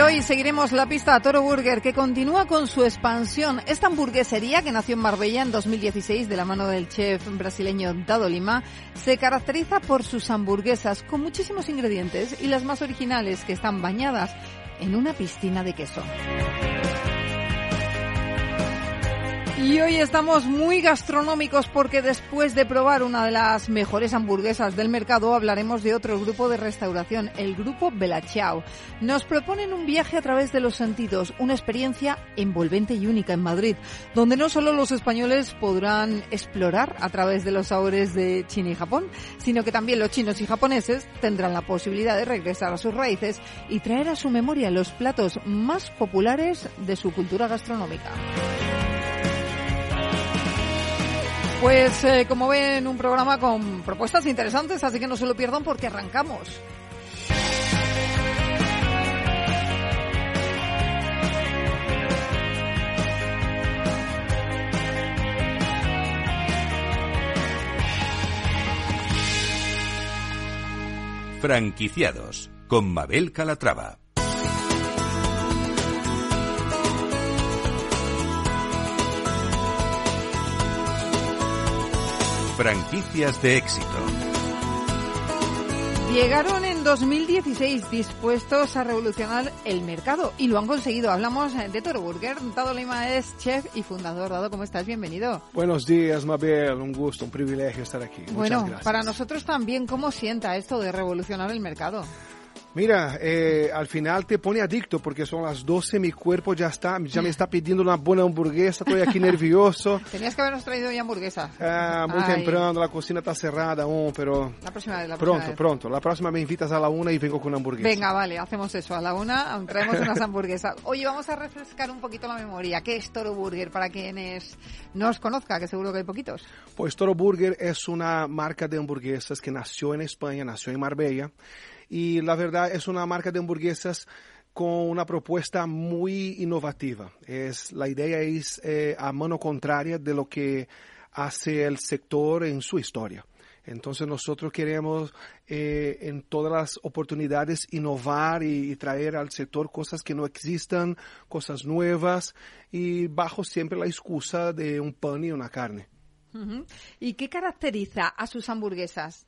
Hoy seguiremos la pista a Toro Burger, que continúa con su expansión. Esta hamburguesería, que nació en Marbella en 2016 de la mano del chef brasileño Dado Lima, se caracteriza por sus hamburguesas con muchísimos ingredientes y las más originales que están bañadas en una piscina de queso. Y hoy estamos muy gastronómicos porque después de probar una de las mejores hamburguesas del mercado hablaremos de otro grupo de restauración, el grupo Belachao. Nos proponen un viaje a través de los sentidos, una experiencia envolvente y única en Madrid, donde no solo los españoles podrán explorar a través de los sabores de China y Japón, sino que también los chinos y japoneses tendrán la posibilidad de regresar a sus raíces y traer a su memoria los platos más populares de su cultura gastronómica. Pues eh, como ven, un programa con propuestas interesantes, así que no se lo pierdan porque arrancamos. Franquiciados con Mabel Calatrava. Franquicias de éxito. Llegaron en 2016 dispuestos a revolucionar el mercado y lo han conseguido. Hablamos de Toro Burger. Dado Lima es chef y fundador. Dado, ¿cómo estás? Bienvenido. Buenos días, Mabel. Un gusto, un privilegio estar aquí. Bueno, para nosotros también, ¿cómo sienta esto de revolucionar el mercado? Mira, eh, al final te pone adicto porque son las 12, mi cuerpo ya está, ya me está pidiendo una buena hamburguesa, estoy aquí nervioso. Tenías que habernos traído ya hamburguesa. Ah, muy Ay. temprano, la cocina está cerrada aún, pero La próxima vez, la próxima pronto, vez. pronto. La próxima me invitas a la una y vengo con una hamburguesa. Venga, vale, hacemos eso. A la una traemos unas hamburguesas. Oye, vamos a refrescar un poquito la memoria. ¿Qué es Toro Burger para quienes no os conozca, que seguro que hay poquitos? Pues Toro Burger es una marca de hamburguesas que nació en España, nació en Marbella. Y la verdad es una marca de hamburguesas con una propuesta muy innovativa. Es, la idea es eh, a mano contraria de lo que hace el sector en su historia. Entonces nosotros queremos eh, en todas las oportunidades innovar y, traer al sector cosas que no existan, cosas nuevas y bajo siempre la excusa de un pan y una carne. ¿Y qué caracteriza a sus hamburguesas?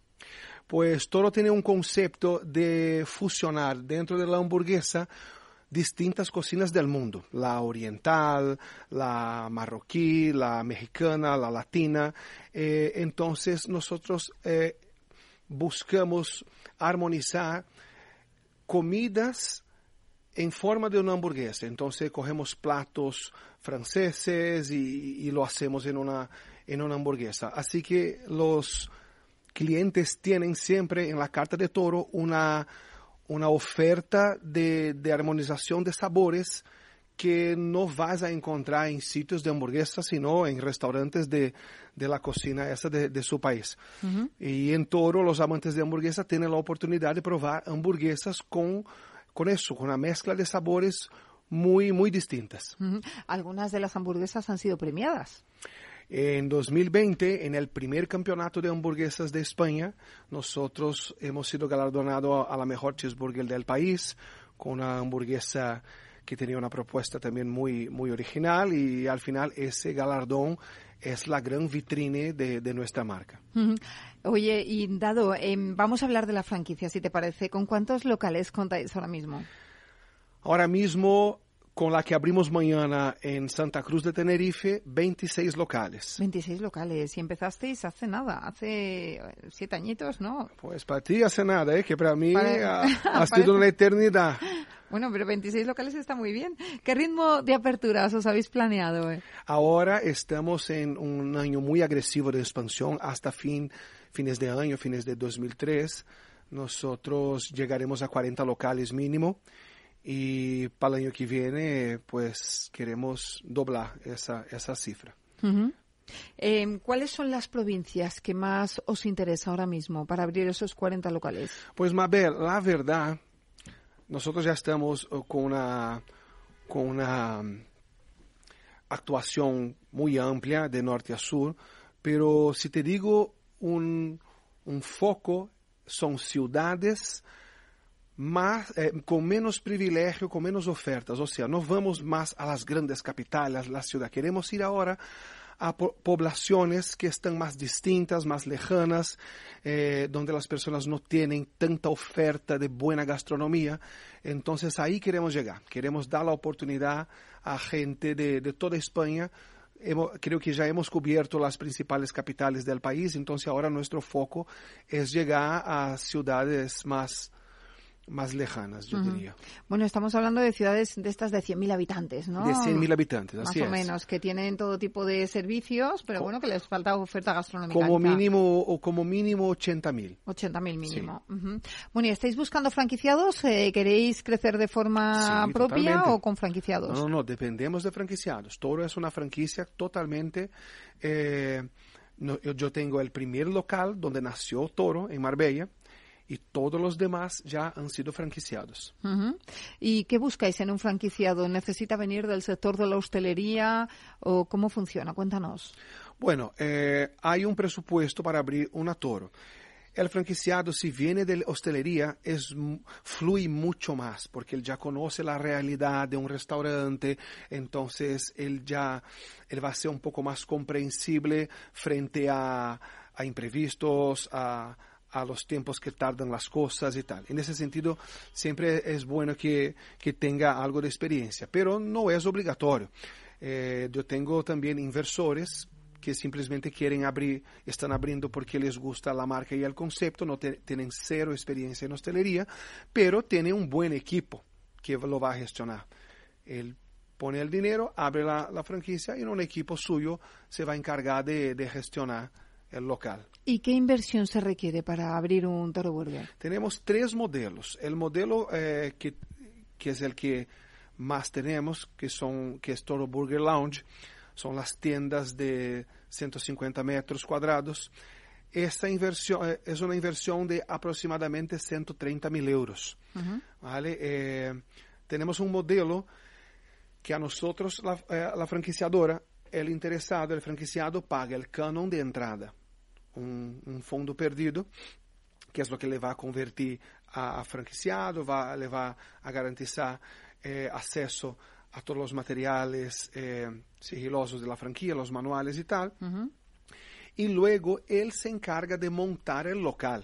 Pues todo tiene un concepto de fusionar dentro de la hamburguesa distintas cocinas del mundo, la oriental, la marroquí, la mexicana, la latina. Eh, entonces nosotros eh, buscamos armonizar comidas en forma de una hamburguesa. Entonces cogemos platos franceses y, y lo hacemos en una, en una hamburguesa. Así que los clientes tienen siempre en la carta de toro una, una oferta de, de armonización de sabores que no vas a encontrar en sitios de hamburguesas, sino en restaurantes de, de la cocina esa de, de su país. Y en Toro, los amantes de hamburguesa tienen la oportunidad de probar hamburguesas con, con eso, con una mezcla de sabores muy, muy distintas. Ujú. Algunas de las hamburguesas han sido premiadas. En 2020, en el primer campeonato de hamburguesas de España, nosotros hemos sido galardonados a la mejor cheeseburger del país, con una hamburguesa que tenía una propuesta también muy, muy original y al final ese galardón es la gran vitrine de, de nuestra marca. Oye, y Dado, em, vamos a hablar de la franquicia, si te parece. ¿Con cuántos locales contáis ahora mismo? Ahora mismo, con la que abrimos mañana en Santa Cruz de Tenerife, 26 locales. 26 locales. Y empezasteis hace nada, hace eh, siete añitos, ¿no? Pues para ti hace nada, ¿eh? que para mí Pare- ha, ha sido una eternidad. Bueno, pero 26 locales está muy bien. ¿Qué ritmo de aperturas os habéis planeado? eh? Ahora estamos en un año muy agresivo de expansión hasta fin, fines de año, fines de 2003. Nosotros llegaremos a 40 locales mínimo y para el año que viene pues queremos doblar esa, esa cifra. Eh, ¿Cuáles son las provincias que más os interesa ahora mismo para abrir esos 40 locales? Pues Mabel, la verdad, nosotros ya estamos eh, con una, con una mm, actuación muy amplia de norte a sur, pero si te digo un, un foco, son ciudades eh, con menos privilegio, con menos ofertas. O sea, no vamos más a las grandes capitales, la ciudad. Queremos ir ahora a po poblaciones que están más distintas, más lejanas, eh, donde las personas no tienen tanta oferta de buena gastronomía. Entonces ahí queremos llegar. Queremos dar la oportunidad a gente de, de toda España creo que ya hemos cubierto las principales capitales del país, entonces ahora nuestro foco es llegar a ciudades más más lejanas, yo diría. Bueno, estamos hablando de ciudades de estas de 100.000 habitantes, ¿no? De 100.000 habitantes, así Más o menos, que tienen todo tipo de servicios, pero bueno, que les falta oferta gastronómica. Como mínimo, o como mínimo 80.000. 80.000 mínimo. Bueno, ¿y estáis buscando franquiciados? Eh, ¿Queréis crecer de forma propia o con franquiciados? No, no, dependemos de franquiciados. Toro es una franquicia totalmente... Eh, yo tengo el primer local donde nació Toro, en Marbella, y todos los demás ya han sido franquiciados. ¿Y qué buscáis en un franquiciado? ¿Necesita venir del sector de la hostelería o cómo funciona? Cuéntanos. Bueno, eh, hay un presupuesto para abrir una toro. El franquiciado, si viene de hostelería, es, fluye mucho más, porque él ya conoce la realidad de un restaurante, entonces él ya él va a ser un poco más comprensible frente a, a imprevistos, a, a los tiempos que tardan las cosas y tal. En ese sentido, siempre es bueno que, que tenga algo de experiencia, pero no es obligatorio. Eh, yo tengo también inversores que simplemente quieren abrir, están abriendo porque les gusta la marca y el concepto, no tienen cero experiencia en hostelería, pero tienen un buen equipo que lo va a gestionar. Él pone el dinero, abre la, la franquicia y un equipo suyo se va a encargar de, de gestionar el local. ¿Y qué inversión se requiere para abrir un Toro Burger? Tenemos tres modelos. El modelo eh, que, que, es el que más tenemos, que, son, que es Toro Burger Lounge, son las tiendas de 150 metros cuadrados. Esta inversión eh, es una inversión de aproximadamente 130 mil euros. ¿vale? Eh, tenemos un modelo que a nosotros, la, la franquiciadora, el interesado, el franquiciado, paga el canon de entrada um, um fundo perdido, que é o que ele vai convertir a, a franquiciado, vai levar a garantizar eh, acesso a todos os materiais eh, sigilosos da franquia, os manuais e tal. Uhum. E luego ele se encarga de montar o local.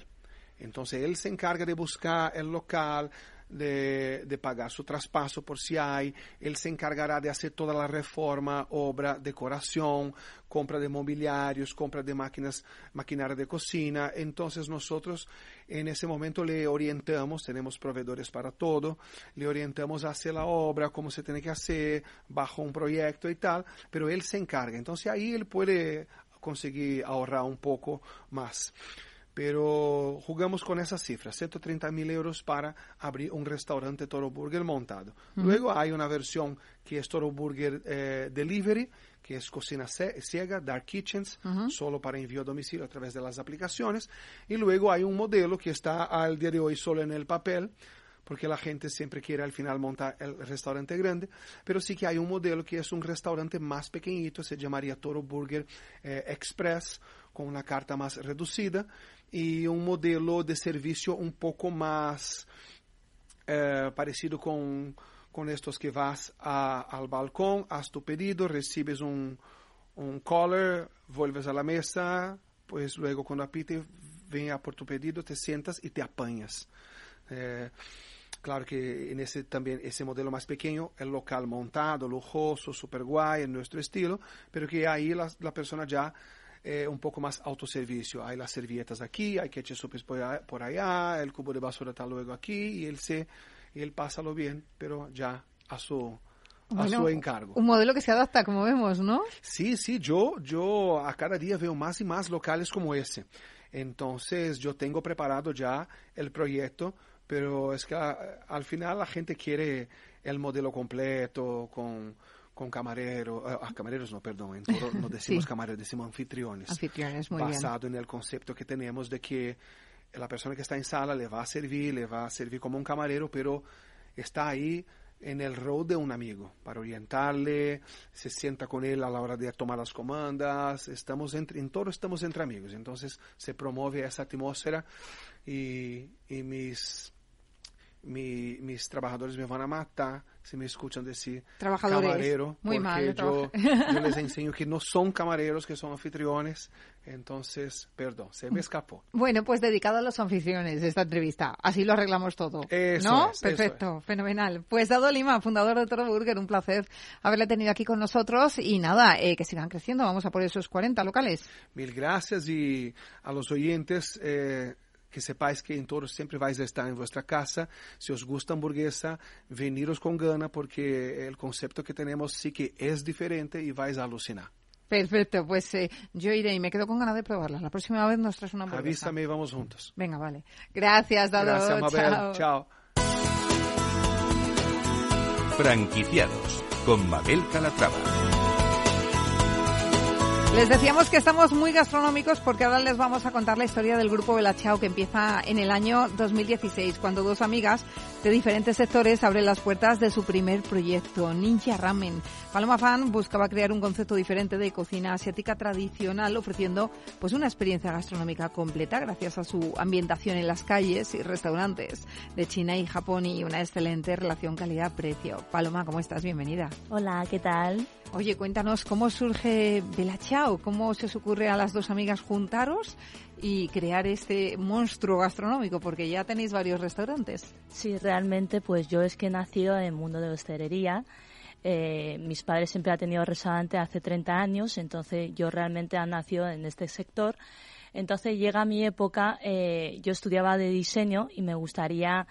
Então, ele se encarga de buscar o local, de, pagar su traspaso por si hay, él se encargará de hacer toda la reforma, obra, decoración, compra de mobiliarios, compra de máquinas, maquinaria de cocina. Entonces nosotros en ese momento le orientamos, tenemos proveedores para todo, le orientamos a hacer la obra, cómo se tiene que hacer, bajo un proyecto y tal, pero él se encarga. Entonces ahí él puede conseguir ahorrar un poco más pero jugamos con esa cifra, 130 mil euros para abrir un restaurante Toro Burger montado. Luego hay una versión que es Toro Burger eh, Delivery, que es cocina ciega, Dark Kitchens, solo para envío a domicilio a través de las aplicaciones. Y luego hay un modelo que está al día de hoy solo en el papel, porque la gente siempre quiere al final montar el restaurante grande, pero sí que hay un modelo que es un restaurante más pequeñito, se llamaría Toro Burger eh, Express, con una carta más reducida y un modelo de servicio un poco más eh, parecido con, con, estos que vas a, al balcón, haz tu pedido, recibes un, un caller, vuelves a la mesa, pues luego cuando apite, ven a por tu pedido, te sientas y te apañas. Eh, claro que en ese también ese modelo más pequeño, el local montado, lujoso, super guay, en nuestro estilo, pero que la, la persona ya eh, un poco más autoservicio. Hay las servilletas aquí, hay ketchup por, por allá, el cubo de basura está luego aquí y él, se, y él pásalo bien, pero ya a su, a su encargo. Un modelo que se adapta, como vemos, ¿no? Sí, sí, yo, yo a cada día veo más y más locales como ese. Entonces yo tengo preparado ya el proyecto pero es que a- al final la gente quiere el modelo completo con, con camarero, eh, ah, camareros no, perdón, en Toro no decimos Sí. camareros, decimos anfitriones. Anfitriones, muy bien. basado en el concepto que tenemos de que la persona que está en sala le va a servir, le va a servir como un camarero, pero está ahí en el rol de un amigo, para orientarle, se sienta con él a la hora de tomar las comandas, estamos entre, en todo estamos entre amigos, entonces se promueve esa atmósfera y, y mis, mi- mis trabajadores me van a matar si me escuchan decir Trabajadores. camarero, Muy porque mal, yo, les enseño que no son camareros, que son anfitriones, entonces, perdón, se me escapó. Bueno, pues dedicado a los anfitriones esta entrevista. Así lo arreglamos todo. Eso ¿No? es, Perfecto, fenomenal. Pues Dado Lima, fundador de Toro Burger, un placer haberle tenido aquí con nosotros y nada, eh, que sigan creciendo. Vamos a por esos 40 locales. Mil gracias y a los oyentes eh, que sepáis que en Toro siempre vais a estar en vuestra casa. Si os gusta hamburguesa, veniros con gana porque el concepto que tenemos sí que es diferente y vais a alucinar. Perfecto, pues eh, yo iré y me quedo con ganas de probarlas. La próxima vez nos traes una hamburguesa. Avísame y vamos juntos. Venga, vale. Gracias, Dado. Gracias, Mabel. Chao. Chao. Franquiciados con Mabel Calatrava. Les decíamos que estamos muy gastronómicos porque ahora les vamos a contar la historia del grupo Belachao que empieza en el año 2016 cuando dos amigas de diferentes sectores abren las puertas de su primer proyecto, Ninja Ramen. Paloma Fan buscaba crear un concepto diferente de cocina asiática tradicional ofreciendo pues una experiencia gastronómica completa gracias a su ambientación en las calles y restaurantes de China y Japón y una excelente relación calidad-precio. Paloma, ¿cómo estás? Bienvenida. Hola, ¿qué tal? Oye, cuéntanos cómo surge Bella Chao, cómo se os ocurre a las dos amigas juntaros y crear este monstruo gastronómico, porque ya tenéis varios restaurantes. Sí, realmente, pues yo es que he nacido en el mundo de la hostelería. Eh, mis padres siempre han tenido restaurante hace 30 años, entonces yo realmente he nacido en este sector. Entonces llega mi época, eh, yo estudiaba de diseño y me gustaría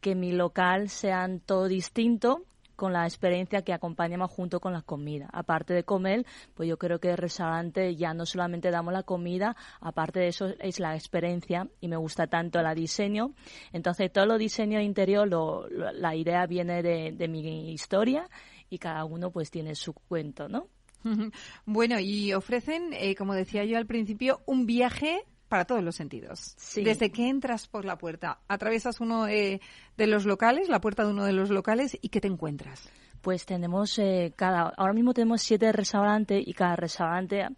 que mi local sean todo distinto con la experiencia que acompañamos junto con la comida. Aparte de comer, pues yo creo que el restaurante ya no solamente damos la comida, aparte de eso es la experiencia y me gusta tanto el diseño. Entonces todo lo diseño interior, lo- lo- la idea viene de, de mi historia y cada uno pues tiene su cuento, ¿no? Bueno, y ofrecen, eh, como decía yo al principio, un viaje para todos los sentidos. Sí. Desde que entras por la puerta, atraviesas uno eh, de los locales, la puerta de uno de los locales, y ¿qué te encuentras? Pues tenemos eh, cada, ahora mismo tenemos siete restaurantes y cada restaurante,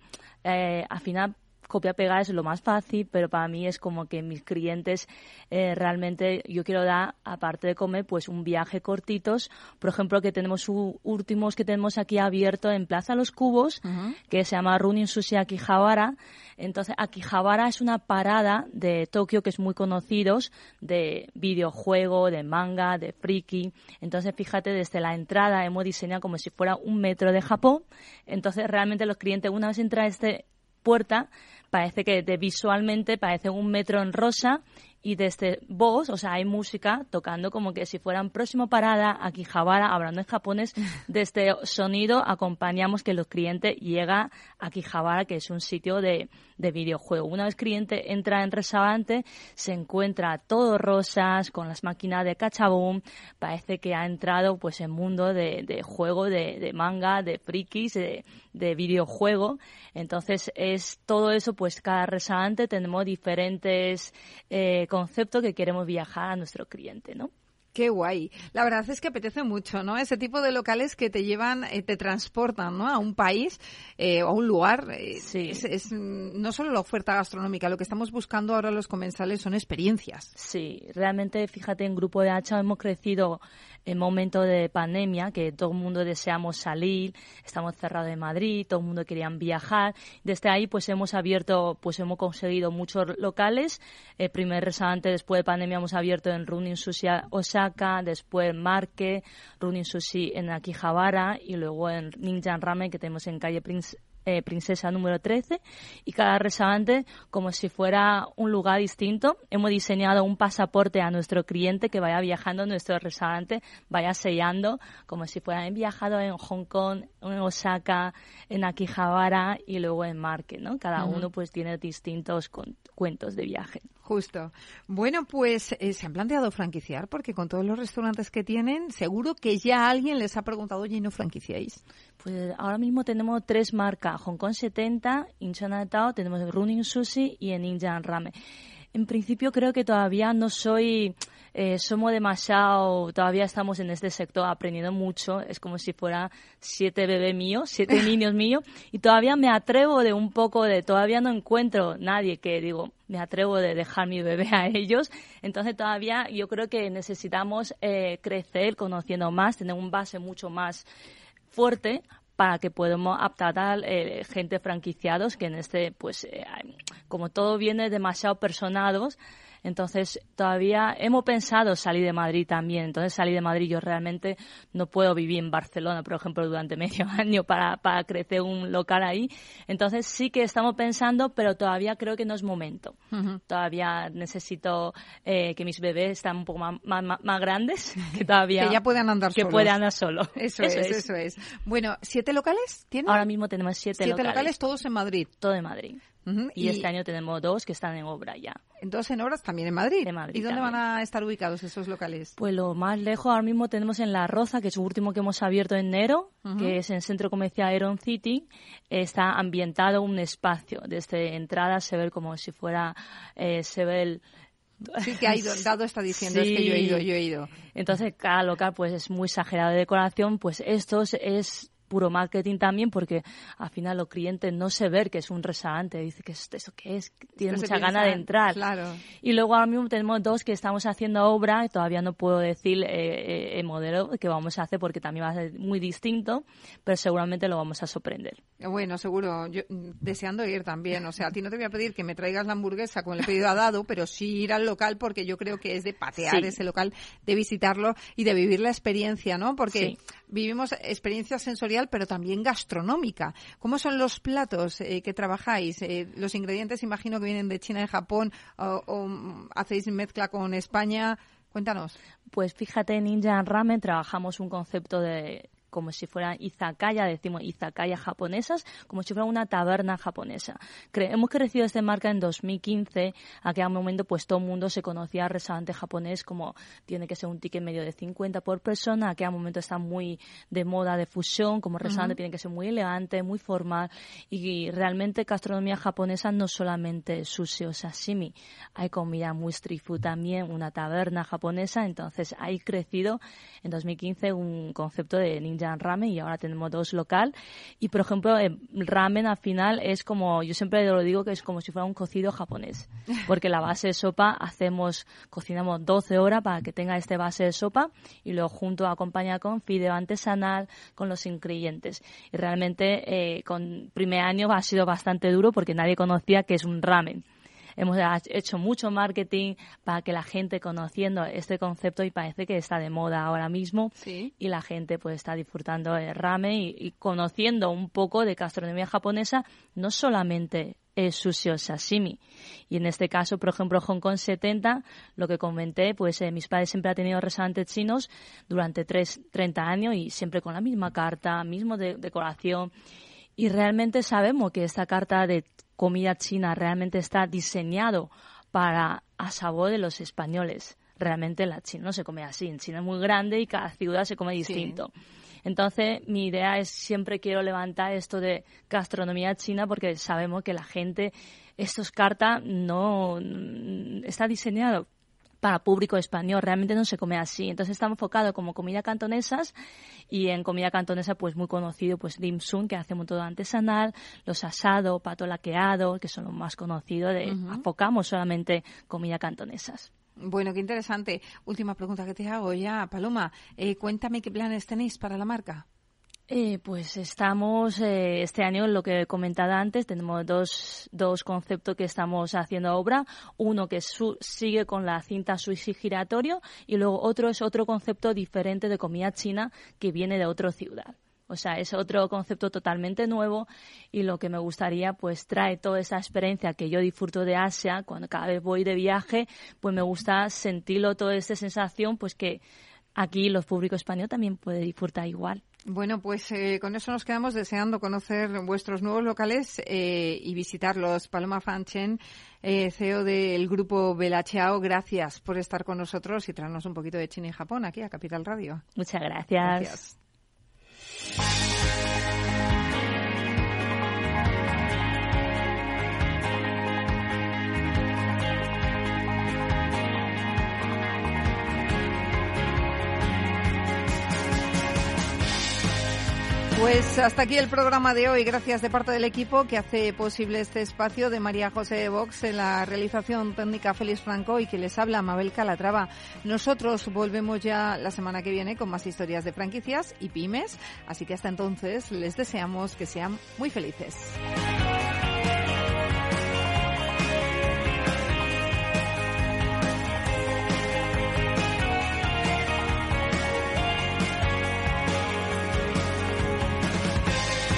eh, al final copia pegar es lo más fácil, pero para mí es como que mis clientes eh, realmente yo quiero dar, aparte de comer, pues un viaje cortitos. Por ejemplo, que tenemos últimos que tenemos aquí abierto en Plaza Los Cubos, que se llama Runin Sushi Akihabara. Entonces, Akihabara es una parada de Tokio que es muy conocidos de videojuego, de manga, de friki. Entonces, fíjate, desde la entrada hemos diseñado como si fuera un metro de Japón. Entonces, realmente los clientes, una vez entra a esta puerta, parece que de visualmente parece un metro en rosa y desde voz, o sea, hay música tocando como que si fueran próximo parada, Akihabara, hablando en japonés, desde sonido acompañamos que los clientes llega a Akihabara, que es un sitio de, de videojuego. Una vez cliente entra en restaurante, se encuentra todo rosas, con las máquinas de cachabón, parece que ha entrado pues en mundo de, de juego, de, de manga, de frikis, de, de videojuego. Entonces es todo eso, pues cada restaurante tenemos diferentes eh, conceptos que queremos viajar a nuestro cliente, ¿no? Qué guay. La verdad es que apetece mucho, ¿no? Ese tipo de locales que te llevan, eh, te transportan, ¿no? A un país eh, o a un lugar. eh, Sí. Es, es, mm, no solo la oferta gastronómica, lo que estamos buscando ahora los comensales son experiencias. Sí, realmente, fíjate, en Grupo de Hacha hemos crecido en momento de pandemia, que todo el mundo deseamos salir, estamos cerrados en Madrid, todo el mundo quería viajar. Desde ahí, pues hemos abierto, pues hemos conseguido muchos locales. El primer restaurante después de pandemia hemos abierto en Runin Sushi Osaka, después en Marque, Runin Sushi en Akihabara y luego en Ninja Ramen que tenemos en calle Prince eh, Princesa número 13 y cada restaurante como si fuera un lugar distinto. Hemos diseñado un pasaporte a nuestro cliente que vaya viajando a nuestro restaurante, vaya sellando como si fuera viajado en Hong Kong, en Osaka, en Akihabara y luego en Marque, ¿no? Cada uno pues tiene distintos cuentos de viaje. Justo. Bueno, pues eh, se han planteado franquiciar porque con todos los restaurantes que tienen, seguro que ya alguien les ha preguntado, oye, ¿no franquiciáis? Pues ahora mismo tenemos tres marcas, Hong Kong 70, in Chinatown, tenemos Running Sushi y en Ninja Ramen. En principio creo que todavía no soy eh, somos demasiado, todavía estamos en este sector aprendiendo mucho, es como si fuera siete bebés míos, siete niños míos, y todavía me atrevo de un poco de, todavía no encuentro nadie que digo, me atrevo de dejar mi bebé a ellos, entonces todavía yo creo que necesitamos eh, crecer conociendo más, tener un base mucho más fuerte para que podamos aptar eh, gente franquiciados que en este pues eh, como todo viene demasiado personados entonces, todavía hemos pensado salir de Madrid también. Entonces, salir de Madrid yo realmente no puedo vivir en Barcelona, por ejemplo, durante medio año para, para crecer un local ahí. Entonces, sí que estamos pensando, pero todavía creo que no es momento. Todavía necesito eh, que mis bebés estén un poco más, más, grandes, que todavía... que ya puedan andar Que puedan andar solo. Eso, es, eso es. Bueno, ¿siete locales tienen? Ahora mismo tenemos siete, siete locales. todos en Madrid. Todo en Madrid y, este año tenemos dos que están en obra ya. Dos en obras también en Madrid. ¿Y dónde van a estar ubicados esos locales? Pues lo más lejos ahora mismo tenemos en La Roza, que es el último que hemos abierto en enero, que es en el centro comercial Aeron City. Está ambientado un espacio. Desde entrada se ve como si fuera, eh, se ve el, Sí, que ha ido, dado está diciendo, es que yo he ido, yo he ido. Entonces, cada local pues es muy exagerado de decoración, pues esto es puro marketing también porque al final los clientes no se ver que es un restaurante, dice que eso qué es, tiene mucha gana de entrar. Claro. Y luego ahora mismo tenemos dos que estamos haciendo obra, todavía no puedo decir eh, eh, el modelo que vamos a hacer porque también va a ser muy distinto, pero seguramente lo vamos a sorprender. Bueno, seguro, yo deseando ir también, o sea, a ti no te voy a pedir que me traigas la hamburguesa con el pedido a dado, pero sí ir al local porque yo creo que es de patear ese local, de visitarlo y de vivir la experiencia, ¿no? Porque vivimos experiencia sensorial, pero también gastronómica. ¿Cómo son los platos eh, que trabajáis? Eh, los ingredientes imagino que vienen de China y Japón o, hacéis mezcla con España. Cuéntanos. Pues fíjate, en Ninja Ramen trabajamos un concepto de como si fueran izakaya, decimos izakaya japonesas, como si fuera una taberna japonesa. hemos crecido esta marca en 2015, a aquel momento pues todo el mundo se conocía al restaurante japonés como tiene que ser un ticket medio de 50 por persona, a aquel momento está muy de moda de fusión, como restaurante tiene que ser muy elegante, muy formal y realmente gastronomía japonesa no solamente sushi o sashimi, hay comida muy street food también, una taberna japonesa, entonces hay crecido en 2015 un concepto de ninja ramen y ahora tenemos dos local. Y por ejemplo, el ramen al final es como, yo siempre lo digo que es como si fuera un cocido japonés. Porque la base de sopa hacemos, cocinamos 12 horas para que tenga este base de sopa y luego junto acompaña con fideo artesanal, con los ingredientes. Y realmente eh, con primer año ha sido bastante duro porque nadie conocía que es un ramen. Hemos hecho mucho marketing para que la gente conociendo este concepto y parece que está de moda ahora mismo y la gente pues está disfrutando el ramen y, conociendo un poco de gastronomía japonesa, no solamente el sushi o sashimi. Y en este caso, por ejemplo, Hong Kong 70, lo que comenté, pues eh, mis padres siempre han tenido restaurantes chinos durante tres, 30 años y siempre con la misma carta, mismo de, decoración. Y realmente sabemos que esta carta de comida china realmente está diseñado para a sabor de los españoles. Realmente la China no se come así. En China es muy grande y cada ciudad se come distinto. Entonces, mi idea es siempre quiero levantar esto de gastronomía china porque sabemos que la gente, estos cartas no está diseñado para público español. Realmente no se come así. Entonces está enfocado como comida cantonesas y en comida cantonesa pues muy conocido pues dim sum que hacemos todo artesanal, los asados, pato laqueado que son los más conocidos. De, Enfocamos solamente comida cantonesas. Bueno, qué interesante. Última pregunta que te hago ya, Paloma. Eh, cuéntame qué planes tenéis para la marca. Eh, pues estamos eh, este año, lo que he comentado antes, tenemos dos, dos conceptos que estamos haciendo obra. Uno que sigue con la cinta sushi giratorio y luego otro es otro concepto diferente de comida china que viene de otra ciudad. O sea, es otro concepto totalmente nuevo y lo que me gustaría, pues trae toda esa experiencia que yo disfruto de Asia, cuando cada vez voy de viaje, pues me gusta sentirlo, toda esa sensación, pues que aquí los públicos españoles también puede disfrutar igual. Bueno, pues eh, con eso nos quedamos deseando conocer vuestros nuevos locales eh, y visitarlos. Paloma Fanchen, eh, CEO del grupo Belachao, gracias por estar con nosotros y traernos un poquito de China y Japón aquí a Capital Radio. Muchas gracias. Pues hasta aquí el programa de hoy. Gracias de parte del equipo que hace posible este espacio de María José Vox en la realización técnica Félix Franco y que les habla Mabel Calatrava. Nosotros volvemos ya la semana que viene con más historias de franquicias y pymes. Así que hasta entonces les deseamos que sean muy felices.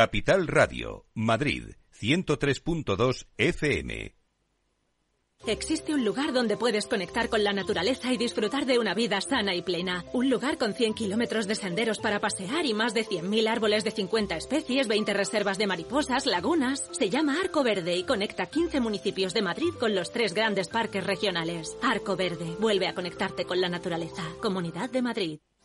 Capital Radio, Madrid, 103.2 FM. Existe un lugar donde puedes conectar con la naturaleza y disfrutar de una vida sana y plena. Un lugar con 100 kilómetros de senderos para pasear y más de 100.000 árboles de 50 especies, 20 reservas de mariposas, lagunas. Se llama Arco Verde y conecta 15 municipios de Madrid con los tres grandes parques regionales. Arco Verde, vuelve a conectarte con la naturaleza. Comunidad de Madrid.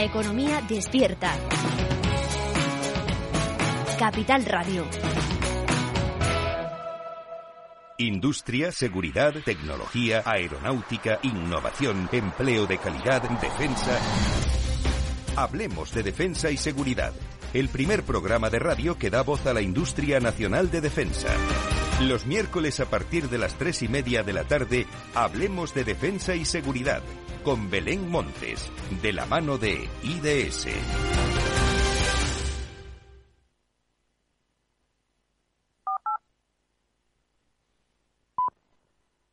Economía despierta. Capital Radio. Industria, seguridad, tecnología, aeronáutica, innovación, empleo de calidad, defensa. Hablemos de defensa y seguridad. El primer programa de radio que da voz a la industria nacional de defensa. Los miércoles a partir de las tres y media de la tarde, hablemos de defensa y seguridad con Belén Montes, de la mano de IDS.